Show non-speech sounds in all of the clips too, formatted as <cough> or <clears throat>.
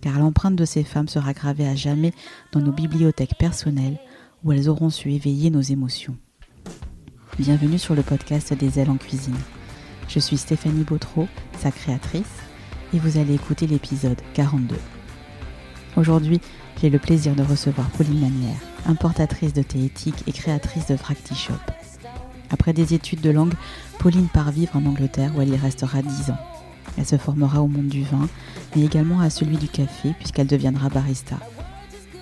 car l'empreinte de ces femmes sera gravée à jamais dans nos bibliothèques personnelles où elles auront su éveiller nos émotions. Bienvenue sur le podcast des ailes en cuisine. Je suis Stéphanie Bautreau, sa créatrice, et vous allez écouter l'épisode 42. Aujourd'hui, j'ai le plaisir de recevoir Pauline Manière, importatrice de thé éthique et créatrice de Fracti Shop. Après des études de langue, Pauline part vivre en Angleterre où elle y restera 10 ans. Elle se formera au monde du vin, mais également à celui du café, puisqu'elle deviendra barista.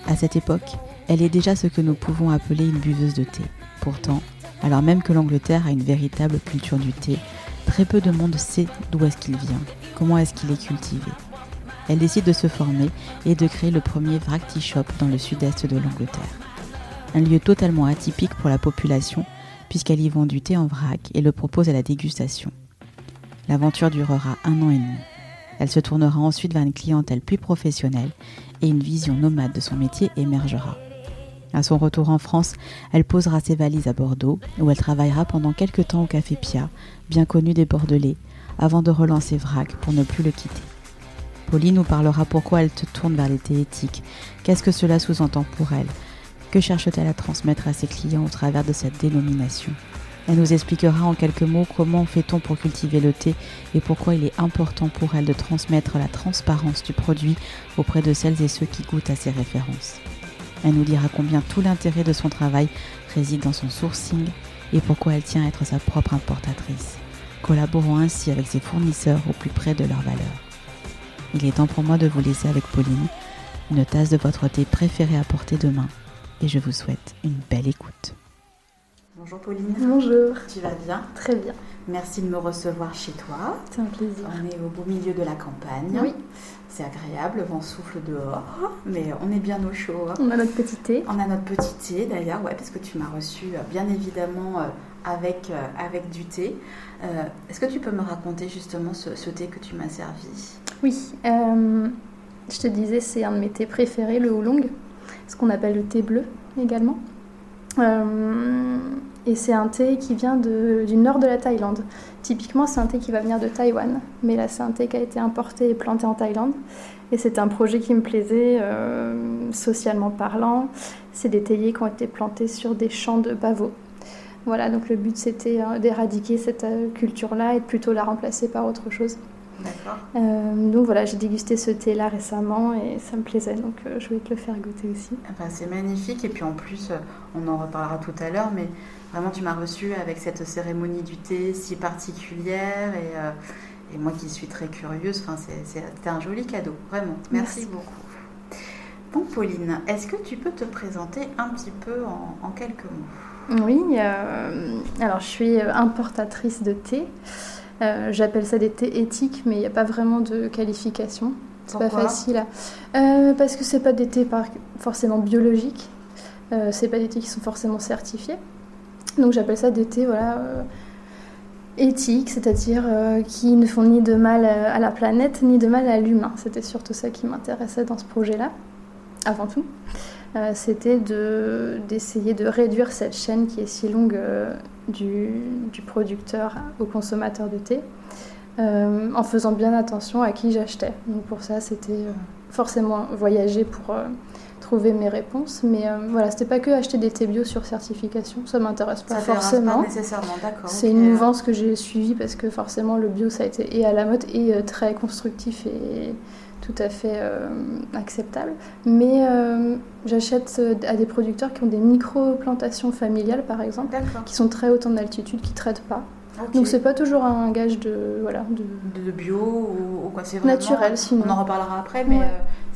À cette époque, elle est déjà ce que nous pouvons appeler une buveuse de thé. Pourtant, alors même que l'Angleterre a une véritable culture du thé, très peu de monde sait d'où est-ce qu'il vient, comment est-ce qu'il est cultivé. Elle décide de se former et de créer le premier Vracti Shop dans le sud-est de l'Angleterre. Un lieu totalement atypique pour la population, puisqu'elle y vend du thé en vrac et le propose à la dégustation. L'aventure durera un an et demi. Elle se tournera ensuite vers une clientèle plus professionnelle et une vision nomade de son métier émergera. À son retour en France, elle posera ses valises à Bordeaux, où elle travaillera pendant quelques temps au Café Pia, bien connu des Bordelais, avant de relancer Vrac pour ne plus le quitter. Pauline nous parlera pourquoi elle te tourne vers l'été éthique, qu'est-ce que cela sous-entend pour elle, que cherche-t-elle à transmettre à ses clients au travers de cette dénomination? Elle nous expliquera en quelques mots comment fait-on pour cultiver le thé et pourquoi il est important pour elle de transmettre la transparence du produit auprès de celles et ceux qui goûtent à ses références. Elle nous dira combien tout l'intérêt de son travail réside dans son sourcing et pourquoi elle tient à être sa propre importatrice, collaborant ainsi avec ses fournisseurs au plus près de leurs valeurs. Il est temps pour moi de vous laisser avec Pauline, une tasse de votre thé préféré à porter demain, et je vous souhaite une belle écoute. Bonjour Pauline. Bonjour. Tu vas bien? Très bien. Merci de me recevoir chez toi. C'est un plaisir. On est au beau milieu de la campagne. Oui. C'est agréable, le vent souffle dehors, mais on est bien au chaud. On a notre petit thé. On a notre petit thé d'ailleurs, ouais, parce que tu m'as reçu euh, bien évidemment euh, avec, euh, avec du thé. Est-ce que tu peux me raconter justement ce, thé que tu m'as servi? Oui. je te disais, c'est un de mes thés préférés, le oolong, ce qu'on appelle le thé bleu également. Et c'est un thé qui vient du nord de la Thaïlande. Typiquement, c'est un thé qui va venir de Taïwan. Mais là, c'est un thé qui a été importé et planté en Thaïlande. Et c'est un projet qui me plaisait, euh, socialement parlant. C'est des théiers qui ont été plantés sur des champs de pavots. Voilà, donc le but c'était euh, d'éradiquer cette euh, culture-là et de plutôt la remplacer par autre chose. D'accord. donc voilà, j'ai dégusté ce thé-là récemment et ça me plaisait, donc je voulais te le faire goûter aussi. Ah bah, c'est magnifique et puis en plus, on en reparlera tout à l'heure, mais Vraiment, tu m'as reçu avec cette cérémonie du thé si particulière et, euh, et moi qui suis très curieuse, c'était un joli cadeau, vraiment. Merci, beaucoup. Bon, Pauline, est-ce que tu peux te présenter un petit peu en, quelques mots? Oui, euh, alors je suis importatrice de thé. Euh, j'appelle ça des thés éthiques, mais il n'y a pas vraiment de qualification. C'est pas facile. parce que c'est pas des thés forcément biologiques. c'est pas des thés qui sont forcément certifiés. Donc j'appelle ça des thés voilà, euh, éthiques, c'est-à-dire euh, qui ne font ni de mal à la planète ni de mal à l'humain. C'était surtout ça qui m'intéressait dans ce projet-là, avant tout. Euh, c'était d'essayer de, réduire cette chaîne qui est si longue du, du, producteur au consommateur de thé, en faisant bien attention à qui j'achetais. Donc pour ça, c'était forcément voyager pour trouver mes réponses. Mais euh, voilà, c'était pas que acheter des thés bio sur certification, ça m'intéresse pas forcément. nécessairement, d'accord. C'est une mouvance que j'ai suivie parce que forcément le bio ça a été et à la mode et euh, très constructif et tout à fait acceptable. Mais j'achète à des producteurs qui ont des micro-plantations familiales, par exemple, qui sont très hautes en altitude, qui traitent pas. Donc c'est pas toujours un gage de voilà de, bio ou, quoi c'est naturel sinon. On en reparlera après, mais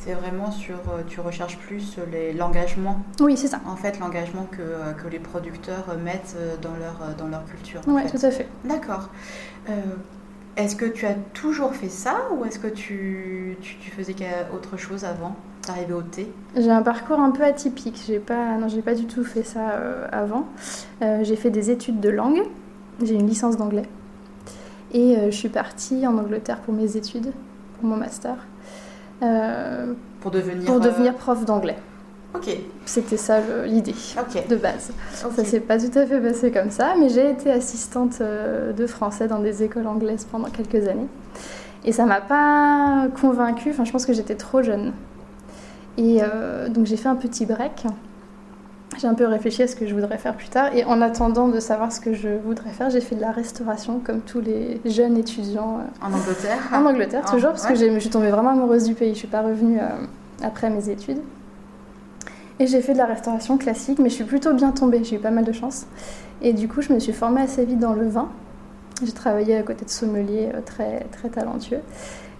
c'est vraiment sur, euh, tu recherches plus l'engagement. Oui, c'est ça. En fait, l'engagement que, euh, que, les producteurs mettent euh, dans leur, dans leur culture. Oui, tout à fait. D'accord. est-ce que tu as toujours fait ça ou est-ce que tu, tu, faisais autre chose avant d'arriver au thé? J'ai un parcours un peu atypique. J'ai pas, non, j'ai pas du tout fait ça avant. j'ai fait des études de langue. J'ai une licence d'anglais. Et je suis partie en Angleterre pour mes études, pour mon master. Euh, pour devenir, pour devenir prof d'anglais. Ok. C'était ça l'idée de base. Ça s'est pas tout à fait passé comme ça, mais j'ai été assistante euh, de français dans des écoles anglaises pendant quelques années. Et ça m'a pas convaincue, enfin je pense que j'étais trop jeune. Et euh, donc j'ai fait un petit break j'ai un peu réfléchi à ce que je voudrais faire plus tard. Et en attendant de savoir ce que je voudrais faire, j'ai fait de la restauration comme tous les jeunes étudiants. Euh, en Angleterre En Angleterre, toujours, parce que je suis tombée vraiment amoureuse du pays. Je ne suis pas revenue euh, après mes études. Et j'ai fait de la restauration classique, mais je suis plutôt bien tombée. J'ai eu pas mal de chance. Et du coup, je me suis formée assez vite dans le vin. J'ai travaillé à côté de sommeliers euh, très, très talentueux.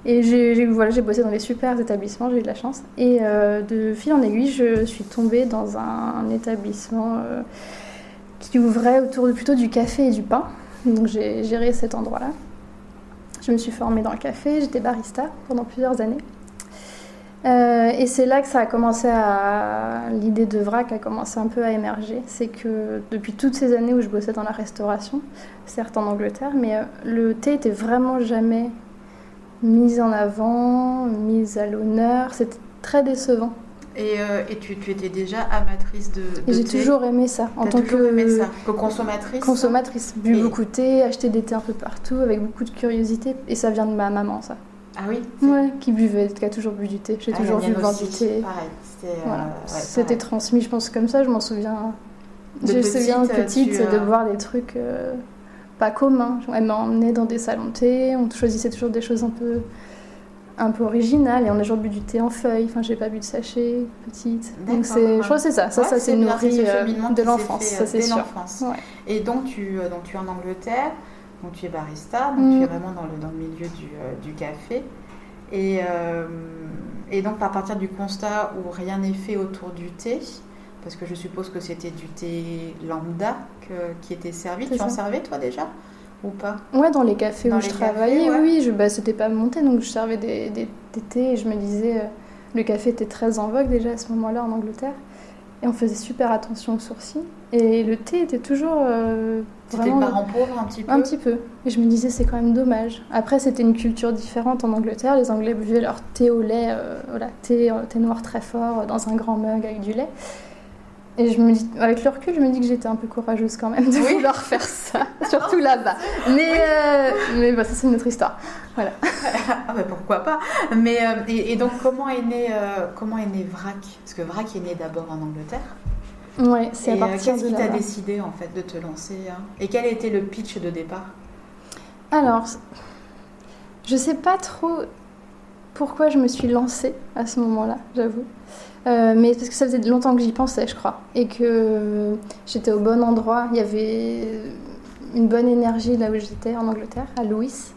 Et j'ai voilà, bossé dans des super établissements, j'ai eu de la chance. Et euh, de fil en aiguille, je suis tombée dans un, établissement euh, qui ouvrait autour plutôt du café et du pain. Donc j'ai géré cet endroit-là. Je me suis formée dans le café, j'étais barista pendant plusieurs années. Euh, et c'est là que ça a commencé à. L'idée de vrac a commencé un peu à émerger. C'est que depuis toutes ces années où je bossais dans la restauration, certes en Angleterre, mais le thé était vraiment jamais mise en avant, mise à l'honneur. C'était très décevant. Et, euh, et tu, tu, étais déjà amatrice de, de J'ai toujours aimé ça. En tant que, aimé ça. que consommatrice Consommatrice. Bu beaucoup de thé, acheter des thés un peu partout avec beaucoup de curiosité. Et ça vient de ma maman, ça. Ah oui Ouais, qui buvait, qui a toujours bu du thé. J'ai ah, toujours vu boire du thé. C'était euh, transmis, je pense, comme ça. Je m'en souviens. je me souviens petite de boire des trucs. Euh, pas commun. Elle m'a emmenée dans des salons de thé, on choisissait toujours des choses un peu, un peu originales et on a toujours bu du thé en feuilles. Enfin, j'ai pas bu de sachet petite. Donc c'est, je crois que c'est ça. Ça, ça c'est nourri euh, de l'enfance, ça c'est sûr. Et donc tu, euh, donc tu es en Angleterre, donc tu es barista, donc tu es mm. vraiment dans le, dans le milieu du, euh, du café. Et, et donc à partir du constat où rien n'est fait autour du thé, parce que je suppose que c'était du thé lambda qui était servi. Tu en servais toi déjà? Ou pas? Ouais, dans les cafés où je travaillais, oui, je, bah, c'était pas monté, donc je servais des, des, thés et je me disais, euh, le café était très en vogue déjà à ce moment-là en Angleterre. Et on faisait super attention aux sourcils. Et le thé était toujours. Euh, c'était le parent pauvre un petit peu Un petit peu. Et je me disais, c'est quand même dommage. Après, c'était une culture différente en Angleterre. Les Anglais buvaient leur thé au lait, euh, voilà, thé, thé noir très fort, dans un grand mug avec du lait. Et je me dis, avec le recul, je me dis que j'étais un peu courageuse quand même de vouloir faire ça, <laughs> surtout là-bas. Mais, euh, mais bah, ça, c'est une autre histoire. Voilà. <laughs> ah bah pourquoi pas. Mais, euh, et, donc, comment est, né, euh, comment est né VRAC? Parce que VRAC est né d'abord en Angleterre. Oui, c'est à partir Qu'est-ce qui t'a décidé en fait de te lancer hein? Et quel était le pitch de départ? Alors, je sais pas trop pourquoi je me suis lancée à ce moment-là, j'avoue. Euh, mais parce que ça faisait longtemps que j'y pensais, je crois. Et que j'étais au bon endroit. Il y avait une bonne énergie là où j'étais, en Angleterre, à Lewis.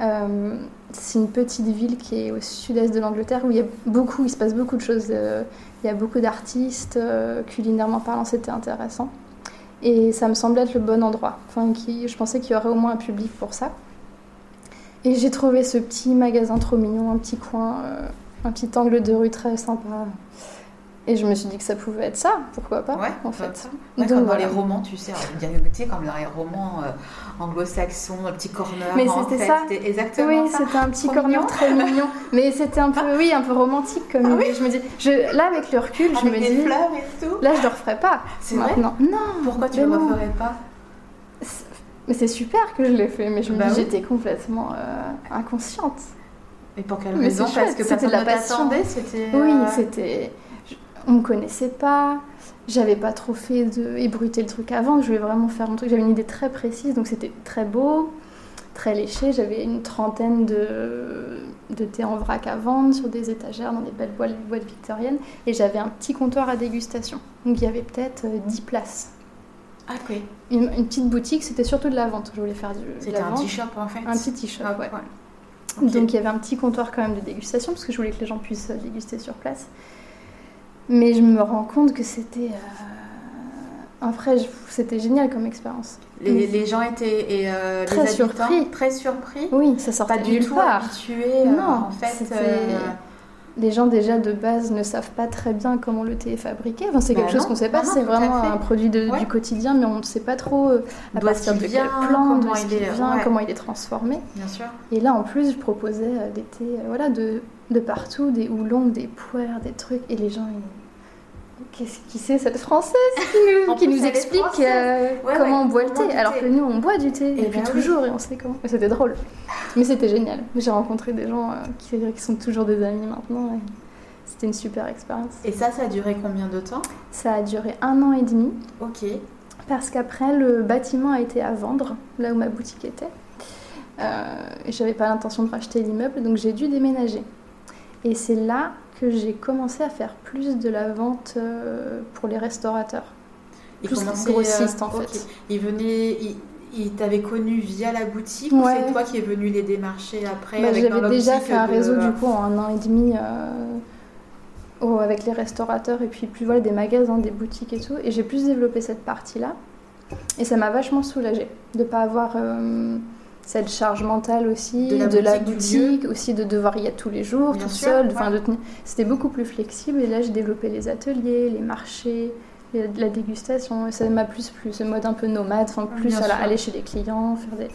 Euh, c'est une petite ville qui est au sud-est de l'Angleterre où il se passe beaucoup de choses. Euh, il y a beaucoup d'artistes, culinairement parlant, c'était intéressant. Et ça me semblait être le bon endroit. Enfin, je pensais qu'il y aurait au moins un public pour ça. Et j'ai trouvé ce petit magasin trop mignon, un petit coin un petit angle de rue très sympa. Et je me suis dit que ça pouvait être ça, pourquoi pas, ouais, en fait. comme dans les romans, tu sais, sais, comme dans les romans euh, anglo-saxons, un petit corner. Mais c'était ça. C'était exactement oui, c'était un petit corner très mignon. <laughs> Mais c'était un peu, oui, un peu romantique comme ah, oui. Je me dis, je, là avec le recul, je me dis, fleurs et tout. là je le referais pas. C'est vrai. Non. Pourquoi tu le referais pas Mais c'est super que je l'ai fait, mais je me bah dis, j'étais complètement euh, inconsciente. Et pour quelle raison? Parce que c'était de la passion. C'était. Oui, euh, c'était. On me connaissait pas. J'avais pas trop fait de ébruiter le truc avant. Je voulais vraiment faire mon truc. J'avais une idée très précise, donc c'était très beau, très léché. J'avais une trentaine de de thé en vrac à vendre sur des étagères dans des belles boîtes, boîtes victoriennes. Et j'avais un petit comptoir à dégustation. Donc il y avait peut-être 10 places. Ah, ok. Une, une petite boutique, c'était surtout de la vente. Je voulais faire du. C'était un t-shop en fait. Un petit Ah, ouais. Donc il y avait un petit comptoir quand même de dégustation parce que je voulais que les gens puissent euh, déguster sur place. Mais je me rends compte que c'était. euh, En vrai, je- c'était génial comme expérience. Les, les gens étaient et euh, Très les surpris. très surpris. Oui, ça sortait Pas du tout part. habitués. euh, Non, en fait. Les gens déjà de base ne savent pas très bien comment le thé est fabriqué. Enfin, c'est Bah quelque chose qu'on sait pas. c'est vraiment un produit de- Ouais. du quotidien, mais on ne sait pas trop euh, à partir de vient, plante, d'où comment il est- vient, ouais. comment il est transformé. Bien sûr. Et là, en plus, je proposais euh, des thés euh, voilà, de, de partout, des houlons, des poires, des trucs. Et les gens, ils... Qu'est-ce qui c'est cette française qui nous, qui plus, explique euh, Ouais, comment ouais, on boit le thé Alors thé. que nous, on boit du thé Eh depuis ben oui. toujours et on sait comment. Et C'était drôle. Mais c'était génial. J'ai rencontré des gens euh, qui, qui sont toujours des amis maintenant. et C'était une super expérience. Et ça, ça a duré combien de temps? Ça a duré un an et demi. Ok. Parce qu'après, le bâtiment a été à vendre, là où ma boutique était. Euh, et j'avais pas l'intention de racheter l'immeuble, donc j'ai dû déménager. Et c'est là que j'ai commencé à faire plus de la vente euh, pour les restaurateurs. Il Plus commençait, grossiste, en ok. fait. Il venait, il, il t'avait connu via la boutique ou Ouais. c'est toi qui es venu les démarcher après Bah, J'avais déjà fait un de- réseau du coup en un an et demi euh, au- avec les restaurateurs et puis plus voilà, des magasins, des boutiques et tout. Et j'ai plus développé cette partie-là. Et ça m'a vachement soulagée de ne pas avoir euh, cette charge mentale aussi, De la la boutique, aussi de devoir y être tous les jours, Bien tout sûr, seul. ouais. Enfin, de tenir- C'était beaucoup plus flexible. Et là, j'ai développé les ateliers, les marchés. La dégustation, et ça m'a plus plu, ce mode un peu nomade, enfin plus aller chez les clients, faire des.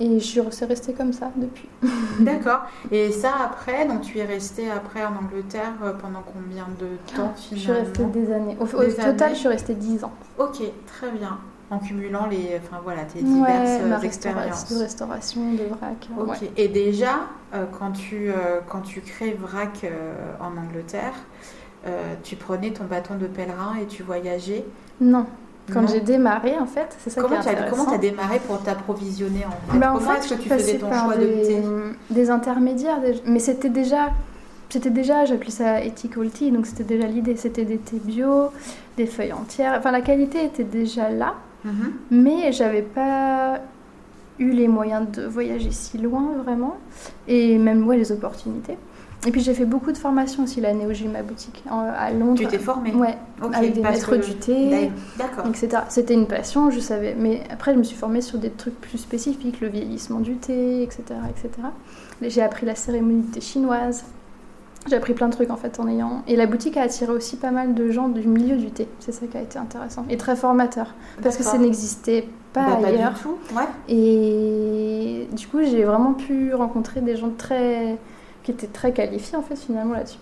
Et je suis c'est resté comme ça depuis. <laughs> <laughs> D'accord. Et ça après, donc tu es resté après en Angleterre euh, pendant combien de temps Je suis finalement? restée des années. Au, total, années. je suis restée 10 ans. Ok, très bien. En cumulant les, enfin voilà, tes Ouais, diverses ma restauration, expériences. de restauration, de vrac. Ok. ouais. Et déjà, euh, quand, tu, euh, quand tu crées VRAC euh, en Angleterre, tu prenais ton bâton de pèlerin et tu voyageais? Non, quand j'ai démarré, en fait, c'est ça Comment qui tu est as, comment t'as démarré pour t'approvisionner en fait? Bah, en Comment fait, est-ce que tu faisais ton choix de des, thé? des intermédiaires, des- mais c'était déjà, c'était déjà, j'appelais ça ethical tea, donc c'était déjà l'idée, c'était des thés bio, des feuilles entières, enfin la qualité était déjà là, Mhm. mais j'avais pas eu les moyens de voyager si loin vraiment, et même ouais, les opportunités. Et puis j'ai fait beaucoup de formations aussi l'année où j'ai eu ma boutique en- à Londres. Tu t'es formée? Ouais, avec des maîtres que- du thé. D'accord. etc. C'était une passion, je savais. Mais après, je me suis formée sur des trucs plus spécifiques, le vieillissement du thé, etc. etc. J'ai appris la cérémonie thé chinoise. J'ai appris plein de trucs en fait en ayant. Et la boutique a attiré aussi pas mal de gens du milieu du thé. C'est ça qui a été intéressant et très formateur. Parce que ça n'existait pas Bah, pas ailleurs. du tout. Ouais. Et du coup, j'ai vraiment pu rencontrer des gens très qui étaient très qualifiés en fait finalement là-dessus.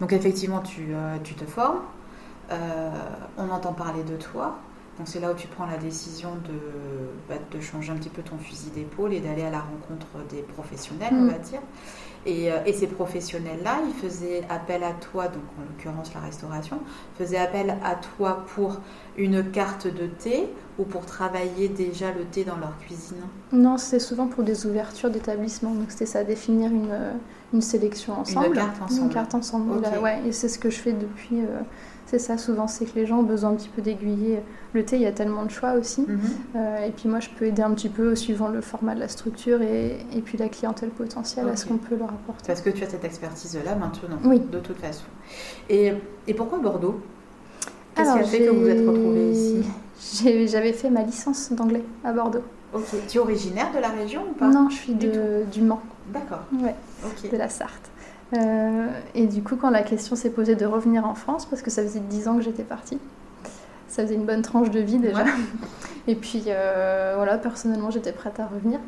Donc effectivement, tu, euh, tu te formes, euh, on entend parler de toi, donc c'est là où tu prends la décision de, bah, de changer un petit peu ton fusil d'épaule et d'aller à la rencontre des professionnels, on Mm. va dire. Et, euh, et ces professionnels-là, ils faisaient appel à toi, donc en l'occurrence la restauration, faisaient appel à toi pour une carte de thé ou pour travailler déjà le thé dans leur cuisine? Non, c'est souvent pour des ouvertures d'établissement. Donc c'était ça, définir une, euh, une sélection ensemble. carte ensemble. Une carte ensemble. Là, ouais, et c'est ce que je fais depuis. euh, c'est ça, souvent, c'est que les gens ont besoin un petit peu d'aiguiller. Le thé, il y a tellement de choix aussi. Mhm. Euh, et puis moi, je peux aider un petit peu suivant le format de la structure et, et puis la clientèle potentielle à ce qu'on peut leur apporter. Parce que tu as cette expertise-là maintenant, Oui. de toute façon. Et, et pourquoi Bordeaux? Qu'est-ce qui Alors, a fait que vous vous êtes j'ai- retrouvés ici J'avais fait ma licence d'anglais à Bordeaux. Ok. Tu es originaire de la région ou pas? Non, je suis Du de, du Mans, D'accord. ouais, Ok. de la Sarthe. Euh, et du coup, quand la question s'est posée de revenir en France, parce que ça faisait 10 ans que j'étais partie, ça faisait une bonne tranche de vie déjà. Ouais. Et puis euh, voilà, personnellement, j'étais prête à revenir.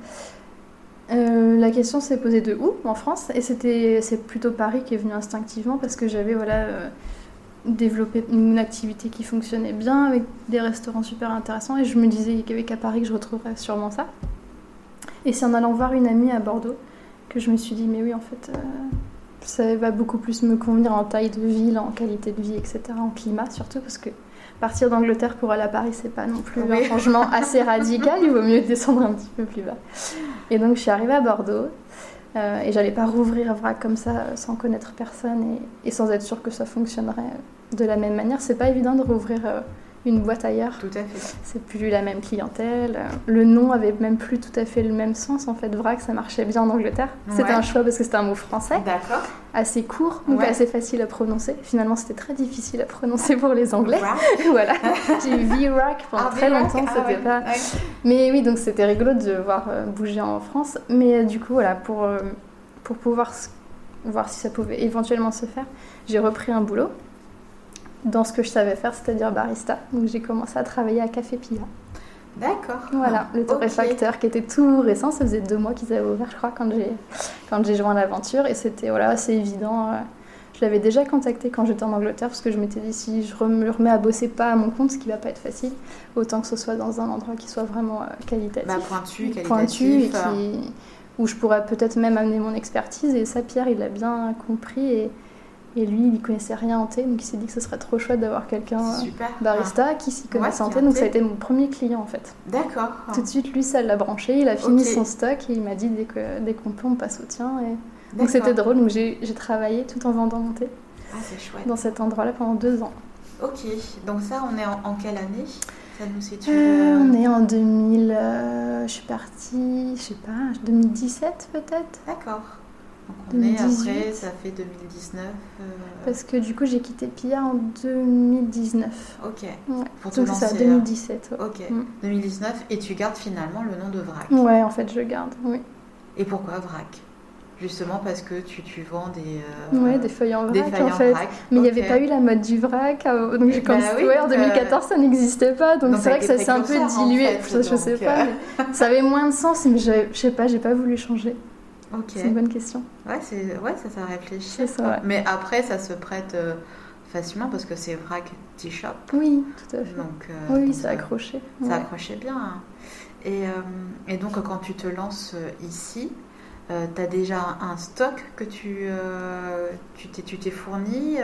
Euh, la question s'est posée de où en France? Et c'était c'est plutôt Paris qui est venu instinctivement parce que j'avais voilà développé une activité qui fonctionnait bien avec des restaurants super intéressants et je me disais avait qu'à Paris que je retrouverais sûrement ça. Et c'est en allant voir une amie à Bordeaux que je me suis dit mais oui en fait ça va beaucoup plus me convenir en taille de ville, en qualité de vie, etc. En climat surtout parce que partir d'Angleterre pour aller à Paris c'est pas non plus Oui. un changement assez radical, il vaut mieux descendre un petit peu plus bas. Et donc je suis arrivée à Bordeaux. Euh, et j'allais pas rouvrir vrac comme ça sans connaître personne et, et, sans être sûre que ça fonctionnerait de la même manière. C'est pas évident de rouvrir une boîte ailleurs. Tout à fait. C'est plus la même clientèle. Le nom avait même plus tout à fait le même sens. En fait, vrac, ça marchait bien en Angleterre. C'était un choix parce que c'était un mot français. D'accord. Assez court, donc assez facile à prononcer. Finalement, c'était très difficile à prononcer pour les Anglais. <laughs> voilà. <laughs> J'ai eu V-Rack pendant ah, très longtemps. Ah c'était pas... Mais oui, donc c'était rigolo de voir euh, bouger en France. Mais euh, du coup, voilà, pour, euh, pour pouvoir voir si ça pouvait éventuellement se faire, j'ai repris un boulot dans ce que je savais faire, c'est-à-dire barista. Donc j'ai commencé à travailler à Café Pia. D'accord. Voilà, le torréfacteur qui était tout récent, ça faisait deux mois qu'ils avaient ouvert, je crois, quand j'ai quand j'ai joint l'aventure, et c'était voilà assez évident. Euh, je l'avais déjà contacté quand j'étais en Angleterre parce que je m'étais dit si je me remets à bosser pas à mon compte, ce qui va pas être facile, autant que ce soit dans un endroit qui soit vraiment euh, qualitatif, bah, pointu, qualitatif, pointu et qui, où je pourrais peut-être même amener mon expertise. Et ça, Pierre, il l'a bien compris et et lui, il n'y connaissait rien en thé, donc il s'est dit que ce serait trop chouette d'avoir quelqu'un euh, barista qui s'y connaissait en thé. Donc ça a été mon premier client en fait. D'accord. Tout de suite, lui, ça l'a branché, il a fini son stock et il m'a dit dès qu'on dès peut, on passe au tien. Et... Donc c'était drôle, donc j'ai travaillé tout en vendant mon thé. Ah, c'est chouette. Dans cet endroit-là pendant deux ans. Ok, donc ça, on est en, quelle année? Ça nous situe euh, euh, On est en 2000, je suis partie, je sais pas, 2017 peut-être. D'accord. On après, ça fait 2019. Euh, Parce que du coup, j'ai quitté Pia en 2019. Ok. Pour Donc c'est ça, 2017. Ok. 2019, mm. et tu gardes finalement le nom de Vrac. Ouais, en fait, je garde, oui. Et pourquoi Vrac? Justement parce que tu, tu vends des, euh, ouais, des feuilles en vrac en fait. Mais il n'y avait pas eu la mode du vrac. Euh, donc quand bah en 2014 ça n'existait pas. Donc c'est vrai que ça s'est un peu dilué. je sais pas. <laughs> ça avait moins de sens, mais je sais pas, j'ai pas voulu changer. C'est une bonne question. Ouais, c'est ouais, ça, ça réfléchit. Ça, Mais après, ça se prête euh, facilement parce que c'est vrac t-shop. Oui, tout à fait. Donc, euh, oui, ça accroché. Ça accrochait bien. Hein. Et, euh, et, donc, quand tu te lances ici, tu as déjà un stock que tu tu t'es fourni.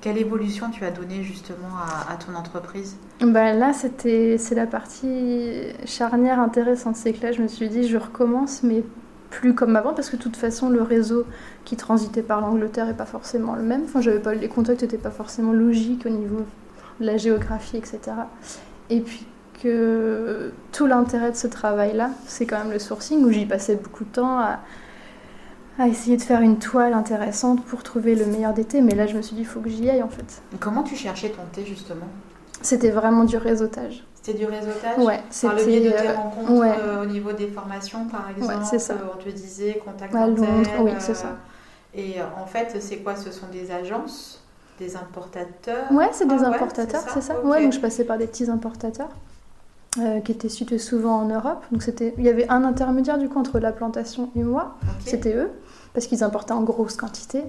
quelle évolution tu as donné justement à, à ton entreprise? Bah Là, c'est la partie charnière intéressante. C'est que là, je me suis dit, je recommence, mais plus comme avant parce que de toute façon le réseau qui transitait par l'Angleterre n'est pas forcément le même. Enfin, j'avais pas les contacts n'étaient pas forcément logiques au niveau de la géographie, etc. Et puis que tout l'intérêt de ce travail-là, c'est quand même le sourcing où j'y passais beaucoup de temps à, à, essayer de faire une toile intéressante pour trouver le meilleur des thés. Mais là, je me suis dit, il faut que j'y aille en fait. Comment tu cherchais ton thé justement? C'était vraiment du réseautage. C'était du réseautage Ouais, Par le biais de tes euh, rencontres euh, au niveau des formations, par exemple ouais, ça. On te disait contact à Londres, oui, c'est ça. Euh, et en fait, c'est quoi? Ce sont des agences des importateurs? Ouais, c'est des ah importateurs, c'est ça. Ouais, donc je passais par des petits importateurs qui étaient situés souvent en Europe. Donc c'était, il y avait un intermédiaire du coup entre la plantation et moi. C'était eux, parce qu'ils importaient en grosse quantité,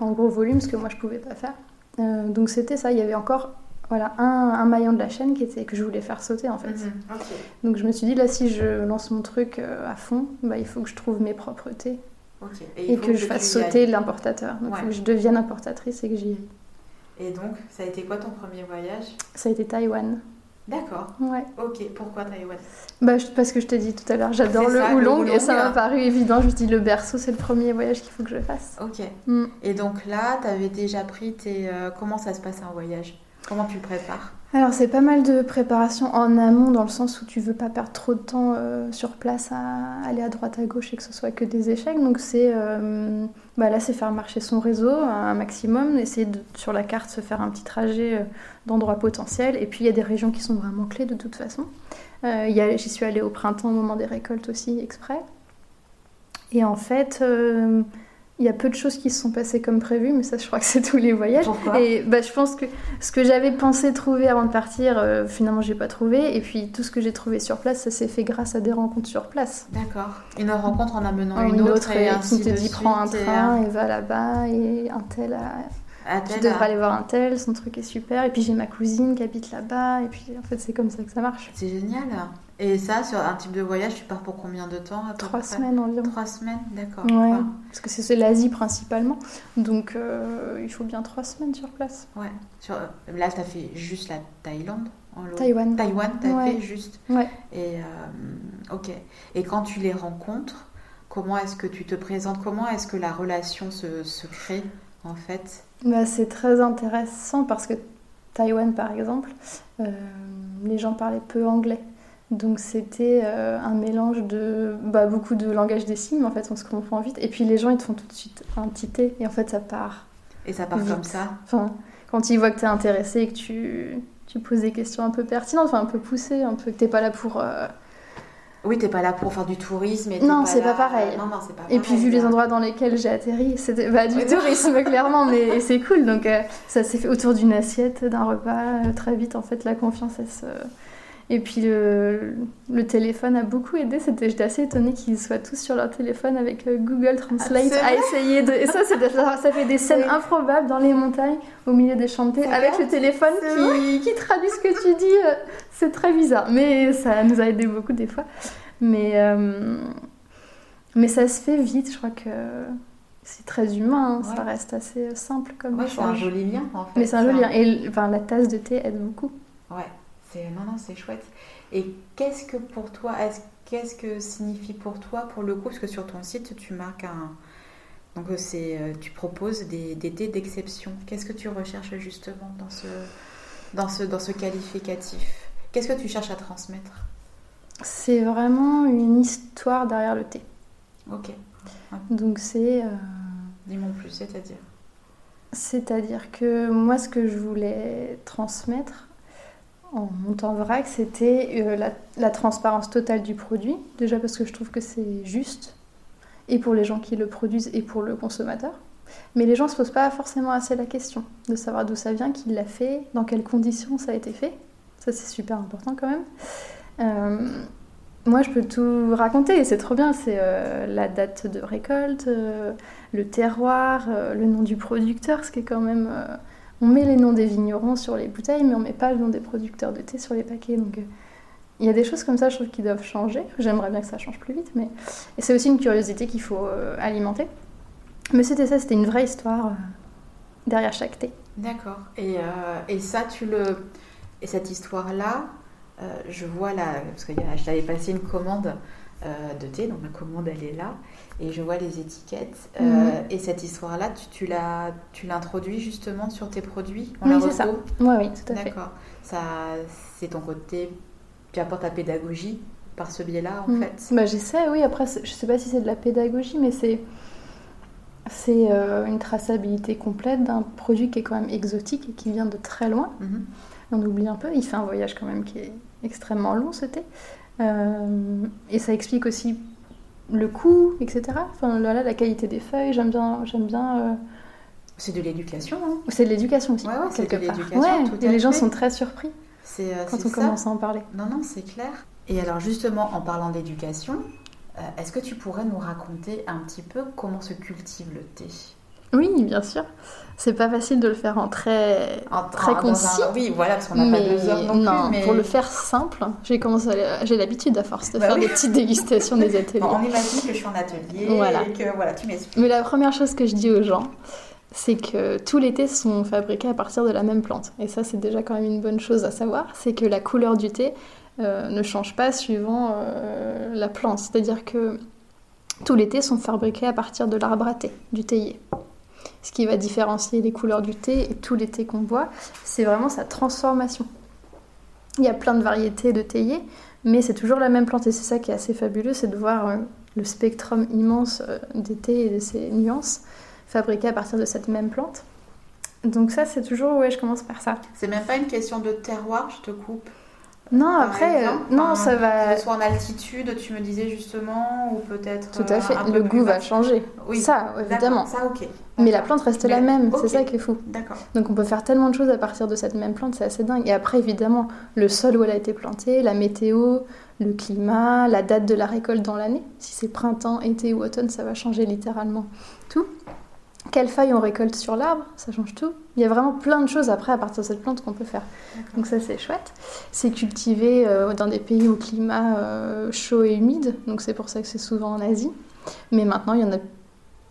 en gros volume, ce que moi je pouvais pas faire. donc c'était ça. Il y avait encore voilà, un, maillon de la chaîne qui était, que je voulais faire sauter en fait. Mhm, Donc je me suis dit, là, si je lance mon truc euh, à fond, bah, il faut que je trouve mes propretés et, que, je fasse sauter l'importateur. Donc il faut que je devienne importatrice et que j'y aille. Et donc, ça a été quoi ton premier voyage? Ça a été Taïwan. D'accord. Ouais. Ok, pourquoi Taïwan? Bah, Parce que je t'ai dit tout à l'heure, j'adore le oolong et ça m'a paru évident. Je me suis dit, le berceau, c'est le premier voyage qu'il faut que je fasse. Ok. Mm. Et donc là, tu avais déjà pris tes. Euh, comment ça se passe un voyage? Comment tu le prépares? Alors c'est pas mal de préparation en amont dans le sens où tu veux pas perdre trop de temps euh, sur place à aller à droite à gauche et que ce soit que des échecs. Donc c'est euh, bah là c'est faire marcher son réseau un maximum, essayer sur la carte se faire un petit trajet euh, d'endroits potentiels. Et puis il y a des régions qui sont vraiment clés de toute façon. J'y suis allée au printemps au moment des récoltes aussi exprès. Et en fait il y a peu de choses qui se sont passées comme prévu, mais ça, je crois que c'est tous les voyages. Pourquoi Et bah, je pense que ce que j'avais pensé trouver avant de partir, euh, finalement, j'ai pas trouvé. Et puis tout ce que j'ai trouvé sur place, ça s'est fait grâce à des rencontres sur place. D'accord. Une rencontre en amenant une, autre, et, ainsi te dit prends un train et, va là-bas et un tel. À... tu devrais aller voir un tel, son truc est super. Et puis j'ai ma cousine qui habite là-bas. Et puis en fait, c'est comme ça que ça marche. C'est génial. Et ça, sur un type de voyage, tu pars pour combien de temps Trois semaines environ. Trois semaines, d'accord. Ouais, parce que c'est l'Asie principalement. Donc, euh, il faut bien trois semaines sur place. Ouais. Sur, là, tu as fait juste la Thaïlande en Taïwan. Taïwan, tu as fait juste. Ouais. Et, euh, ok. Et quand tu les rencontres, Comment est-ce que tu te présentes? Comment est-ce que la relation se, se crée en fait? Bah, C'est très intéressant parce que Taïwan par exemple, euh, les gens parlaient peu anglais. Donc c'était euh, un mélange de bah, beaucoup de langage des signes, en fait on se comprend vite. Et puis les gens ils te font tout de suite un petit thé et en fait ça part. Et ça part comme ça Enfin, quand ils voient que tu es intéressé et que tu, tu, poses des questions un peu pertinentes, enfin un peu poussées, un peu que tu pas là pour... Euh, oui, t'es pas là pour faire du tourisme. Et non, c'est pas pareil. Non, non, pas et puis vu les endroits dans lesquels j'ai atterri, c'était pas du tourisme <laughs> clairement, mais c'est cool. Donc euh, ça s'est fait autour d'une assiette, d'un repas. très vite, en fait, la confiance, elle se, et puis le, téléphone a beaucoup aidé. J'étais assez étonnée qu'ils soient tous sur leur téléphone avec euh, Google Translate à essayer de. Et ça, ça fait des scènes improbables dans les montagnes, au milieu des chantiers, avec le téléphone qui, qui, traduit ce que tu dis. Euh, c'est très bizarre, mais ça nous a aidé beaucoup des fois. Mais, euh, mais ça se fait vite. Je crois que c'est très humain. Hein. Ça reste assez simple comme ouais, c'est un joli lien en fait. Mais c'est un joli lien. Et enfin, la tasse de thé aide beaucoup. Ouais non non c'est chouette. Et qu'est-ce que pour toi, qu'est-ce que signifie pour toi pour le coup parce que sur ton site tu marques un donc c'est euh, tu proposes des, des thés d'exception. Qu'est-ce que tu recherches justement dans ce dans ce dans ce qualificatif? Qu'est-ce que tu cherches à transmettre? C'est vraiment une histoire derrière le thé. Ok. Donc c'est. Euh... Dis-moi plus, c'est-à-dire? C'est-à-dire que moi, ce que je voulais transmettre, en montant vrac, c'était euh, la, transparence totale du produit. Déjà parce que je trouve que c'est juste, et pour les gens qui le produisent, et pour le consommateur. Mais les gens ne se posent pas forcément assez la question de savoir d'où ça vient, qui l'a fait, dans quelles conditions ça a été fait. Ça, c'est super important quand même. Euh, moi, je peux tout raconter, c'est trop bien. C'est euh, la date de récolte, le terroir, le nom du producteur, ce qui est quand même on met les noms des vignerons sur les bouteilles, mais on met pas le nom des producteurs de thé sur les paquets. Donc euh, il y a des choses comme ça, je trouve, qui doivent changer. J'aimerais bien que ça change plus vite, mais c'est aussi une curiosité qu'il faut euh, alimenter. Mais c'était ça, c'était une vraie histoire euh, derrière chaque thé. D'accord. Et, et, ça, tu le et cette histoire-là, je vois là, parce que je t'avais passé une commande de thé, donc ma commande elle est là et je vois les étiquettes. Euh, mhm. et cette histoire-là, tu, tu l'introduis justement sur tes produits Oui, c'est ça. Oui, oui, tout à fait. D'accord. C'est ton côté, tu apportes ta pédagogie par ce biais-là, en mhm. fait. Bah, j'essaie, oui. Après, je sais pas si c'est de la pédagogie, mais c'est c'est euh, une traçabilité complète d'un produit qui est quand même exotique et qui vient de très loin. Mhm. On oublie un peu, il fait un voyage quand même qui est extrêmement long, c'était. Euh, et ça explique aussi le coût, etc. Enfin, là, la qualité des feuilles, j'aime bien. J'aime bien euh, C'est de l'éducation. Hein. C'est de l'éducation aussi, ouais, ouais, quelque part. Ouais, et les gens sont très surpris euh, quand on commence à en parler. Non, non, c'est clair. Et alors justement, en parlant d'éducation, euh, est-ce que tu pourrais nous raconter un petit peu comment se cultive le thé? Oui, bien sûr. C'est pas facile de le faire en très, très concis. Oui, voilà, parce qu'on n'a pas deux heures non, Pour le faire simple, j'ai commencé, j'ai l'habitude à force de bah faire des petites dégustations des <laughs> ateliers. on imagine que je suis en atelier voilà. et que voilà, tu m'expliques. Mais la première chose que je dis aux gens, c'est que tous les thés sont fabriqués à partir de la même plante. Et ça, c'est déjà quand même une bonne chose à savoir. C'est que la couleur du thé euh, ne change pas suivant euh, la plante. C'est-à-dire que tous les thés sont fabriqués à partir de l'arbre à thé, du théier ce qui va différencier les couleurs du thé et tous les thés qu'on boit, c'est vraiment sa transformation. Il y a plein de variétés de théiers, mais c'est toujours la même plante et c'est ça qui est assez fabuleux, c'est de voir euh, le spectrum immense euh, des thés et de ces nuances fabriquées à partir de cette même plante. Donc ça, c'est toujours, ouais, je commence par ça. C'est même pas une question de terroir, je te coupe. Non, après, euh, non, ça va. soit en altitude, tu me disais justement, ou peut-être. Tout à fait, le goût va changer. Oui, ça, évidemment. Ça, ok. Mais la plante reste la même, c'est ça qui est fou. D'accord. Donc on peut faire tellement de choses à partir de cette même plante, c'est assez dingue. Et après, évidemment, le sol où elle a été plantée, la météo, le climat, la date de la récolte dans l'année. Si c'est printemps, été ou automne, ça va changer littéralement tout. Quelles feuilles on récolte sur l'arbre, ça change tout. Il y a vraiment plein de choses après à partir de cette plante qu'on peut faire. Donc ça c'est chouette. C'est cultivé euh, dans des pays au climat euh, chaud et humide, donc c'est pour ça que c'est souvent en Asie. Mais maintenant il y en a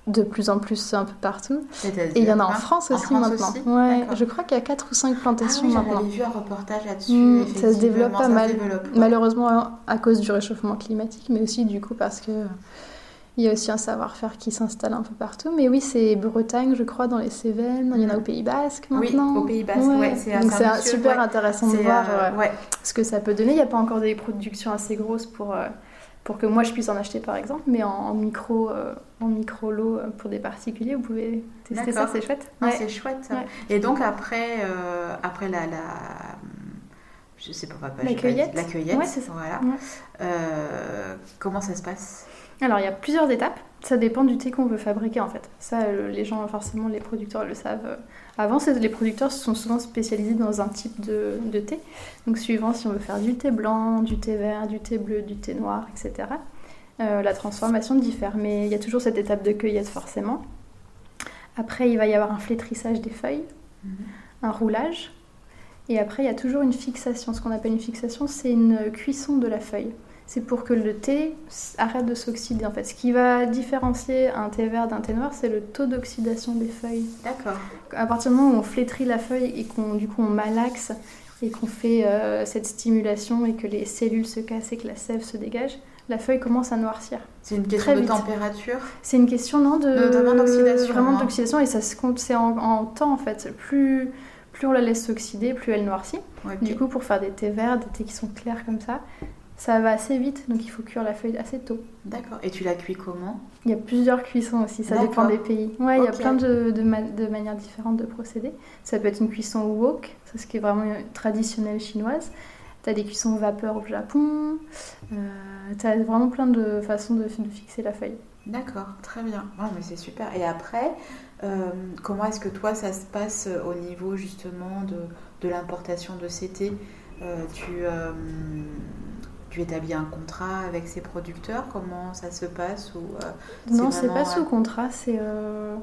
de plus en plus un peu partout. Et il y en a en France aussi maintenant. ouais, je crois qu'il y a 4 ou 5 plantations ah maintenant. J'avais vu un reportage là-dessus. Hmm, ça se développe pas mal. Malheureusement à cause du réchauffement climatique, mais aussi du coup parce que Il y a aussi un savoir-faire qui s'installe un peu partout. Mais oui, c'est Bretagne, je crois, dans les Cévennes. Il y en a au Pays Basque maintenant. Oui, au Pays Basque, ouais. Donc c'est super intéressant de voir ce que ça peut donner. Il n'y a pas encore des productions assez grosses pour pour que moi je puisse en acheter par exemple, mais en, micro, euh, en micro lot euh, pour des particuliers, vous pouvez tester ça, c'est chouette. Ah, c'est chouette. Et donc après, euh, après la, la, je sais pas, la cueillette, la cueillette, c'est ça. Voilà. comment ça se passe? Alors il y a plusieurs étapes. Ça dépend du thé qu'on veut fabriquer en fait. Ça, les gens, forcément, les producteurs le savent avant, les producteurs se sont souvent spécialisés dans un type de, thé. Donc, suivant si on veut faire du thé blanc, du thé vert, du thé bleu, du thé noir, etc. Euh, la transformation diffère, mais il y a toujours cette étape de cueillette forcément. Après, il va y avoir un flétrissage des feuilles, mhm. un roulage, et après, il y a toujours une fixation. Ce qu'on appelle une fixation, c'est une cuisson de la feuille c'est pour que le thé arrête de s'oxyder. En fait, ce qui va différencier un thé vert d'un thé noir, c'est le taux d'oxydation des feuilles. D'accord. À partir du moment où on flétrit la feuille et qu'on du coup on malaxe et qu'on fait euh, cette stimulation et que les cellules se cassent et que la sève se dégage, la feuille commence à noircir. C'est une question de température? C'est une question non de, d'oxydation. Vraiment d'oxydation et ça se compte, c'est en, temps en fait. Plus plus on la laisse s'oxyder, plus elle noircit. Du coup, pour faire des thés verts, des thés qui sont clairs comme ça, ça va assez vite, donc il faut cuire la feuille assez tôt. D'accord. Et tu la cuis comment? Il y a plusieurs cuissons aussi, ça dépend des pays. Ouais, il y a plein de, de, manières différentes de procéder. Ça peut être une cuisson wok, ça ce qui est vraiment traditionnelle chinoise. Tu as des cuissons vapeur au Japon. Euh, tu as vraiment plein de façons de, fixer la feuille. D'accord, très bien. mais c'est super. Et après, euh, comment est-ce que toi, ça se passe au niveau justement de, de l'importation de CT euh, tu, tu établis un contrat avec ces producteurs Comment ça se passe ou, euh, Non, c'est pas sous contrat, c'est. Euh...